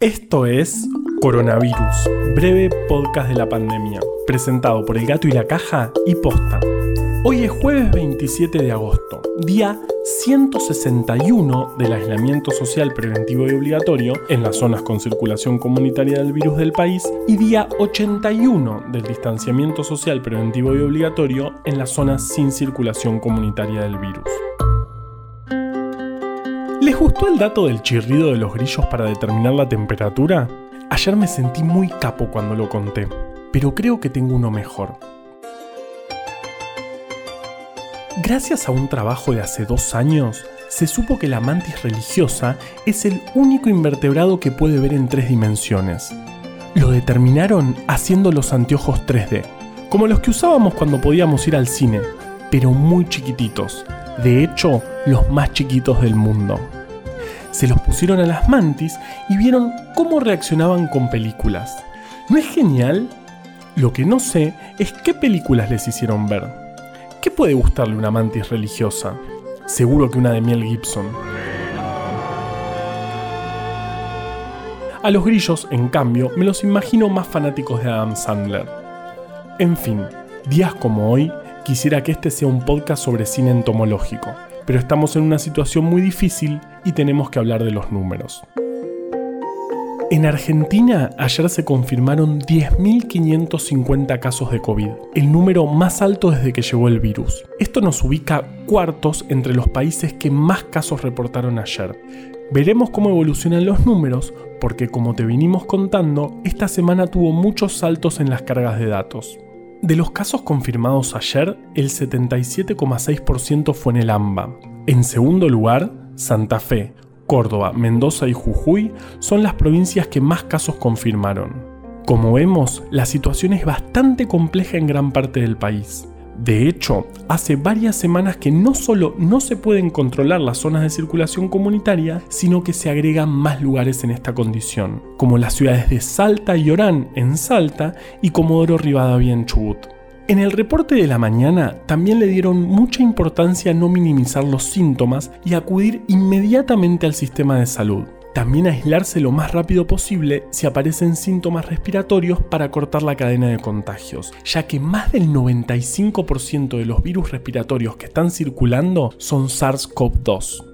Esto es Coronavirus, breve podcast de la pandemia, presentado por El Gato y la Caja y Posta. Hoy es jueves 27 de agosto, día 161 del aislamiento social preventivo y obligatorio en las zonas con circulación comunitaria del virus del país y día 81 del distanciamiento social preventivo y obligatorio en las zonas sin circulación comunitaria del virus. ¿Les gustó el dato del chirrido de los grillos para determinar la temperatura? Ayer me sentí muy capo cuando lo conté, pero creo que tengo uno mejor. Gracias a un trabajo de hace dos años, se supo que la mantis religiosa es el único invertebrado que puede ver en tres dimensiones. Lo determinaron haciendo los anteojos 3D, como los que usábamos cuando podíamos ir al cine, pero muy chiquititos, de hecho los más chiquitos del mundo. Se los pusieron a las mantis y vieron cómo reaccionaban con películas. ¿No es genial? Lo que no sé es qué películas les hicieron ver. ¿Qué puede gustarle una mantis religiosa? Seguro que una de Miel Gibson. A los grillos, en cambio, me los imagino más fanáticos de Adam Sandler. En fin, días como hoy, quisiera que este sea un podcast sobre cine entomológico pero estamos en una situación muy difícil y tenemos que hablar de los números. En Argentina ayer se confirmaron 10.550 casos de COVID, el número más alto desde que llegó el virus. Esto nos ubica cuartos entre los países que más casos reportaron ayer. Veremos cómo evolucionan los números porque como te vinimos contando, esta semana tuvo muchos saltos en las cargas de datos. De los casos confirmados ayer, el 77,6% fue en el AMBA. En segundo lugar, Santa Fe, Córdoba, Mendoza y Jujuy son las provincias que más casos confirmaron. Como vemos, la situación es bastante compleja en gran parte del país. De hecho, hace varias semanas que no solo no se pueden controlar las zonas de circulación comunitaria, sino que se agregan más lugares en esta condición, como las ciudades de Salta y Orán en Salta y Comodoro Rivadavia en Chubut. En el reporte de la mañana también le dieron mucha importancia a no minimizar los síntomas y acudir inmediatamente al sistema de salud. También aislarse lo más rápido posible si aparecen síntomas respiratorios para cortar la cadena de contagios, ya que más del 95% de los virus respiratorios que están circulando son SARS-CoV-2.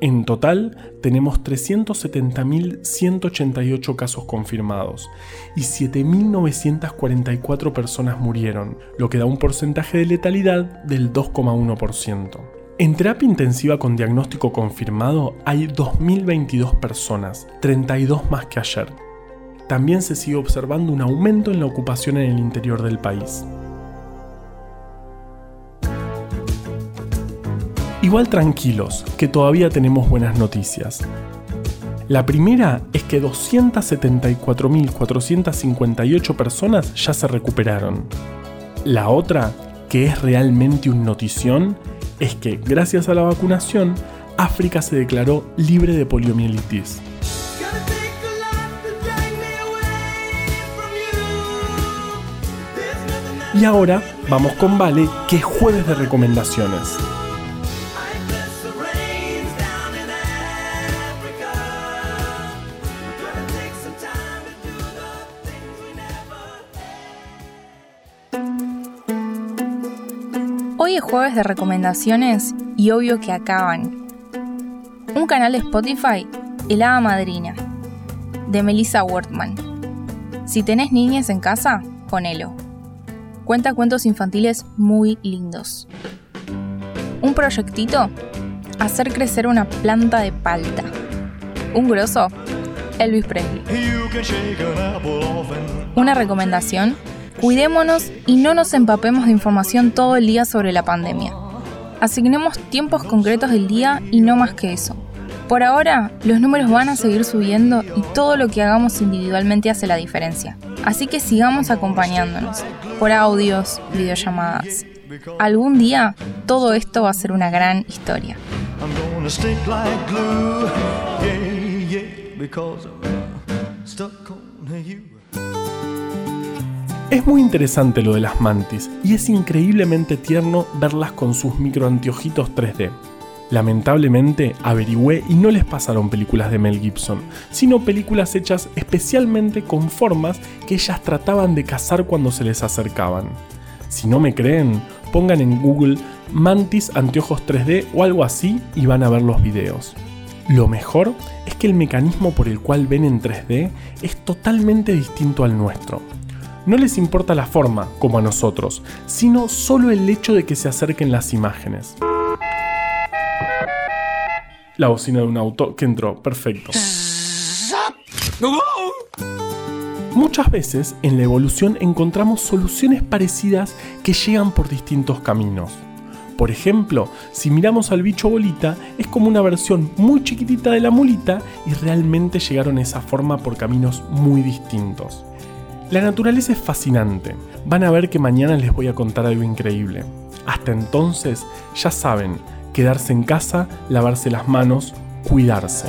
En total tenemos 370.188 casos confirmados y 7.944 personas murieron, lo que da un porcentaje de letalidad del 2,1%. En terapia intensiva con diagnóstico confirmado hay 2.022 personas, 32 más que ayer. También se sigue observando un aumento en la ocupación en el interior del país. Igual tranquilos, que todavía tenemos buenas noticias. La primera es que 274.458 personas ya se recuperaron. La otra, que es realmente un notición, es que gracias a la vacunación, África se declaró libre de poliomielitis. Y ahora vamos con Vale, que es jueves de recomendaciones. Hoy es jueves de recomendaciones y obvio que acaban. Un canal de Spotify, El Hada Madrina, de Melissa Wortman. Si tenés niñas en casa, ponelo. Cuenta cuentos infantiles muy lindos. Un proyectito, hacer crecer una planta de palta. Un grosso, Elvis Presley. Una recomendación, Cuidémonos y no nos empapemos de información todo el día sobre la pandemia. Asignemos tiempos concretos del día y no más que eso. Por ahora, los números van a seguir subiendo y todo lo que hagamos individualmente hace la diferencia. Así que sigamos acompañándonos, por audios, videollamadas. Algún día, todo esto va a ser una gran historia. Es muy interesante lo de las mantis y es increíblemente tierno verlas con sus microanteojitos 3D. Lamentablemente averigüé y no les pasaron películas de Mel Gibson, sino películas hechas especialmente con formas que ellas trataban de cazar cuando se les acercaban. Si no me creen, pongan en Google Mantis anteojos 3D o algo así y van a ver los videos. Lo mejor es que el mecanismo por el cual ven en 3D es totalmente distinto al nuestro. No les importa la forma, como a nosotros, sino solo el hecho de que se acerquen las imágenes. La bocina de un auto que entró, perfecto. Muchas veces en la evolución encontramos soluciones parecidas que llegan por distintos caminos. Por ejemplo, si miramos al bicho bolita, es como una versión muy chiquitita de la mulita y realmente llegaron a esa forma por caminos muy distintos. La naturaleza es fascinante. Van a ver que mañana les voy a contar algo increíble. Hasta entonces, ya saben, quedarse en casa, lavarse las manos, cuidarse.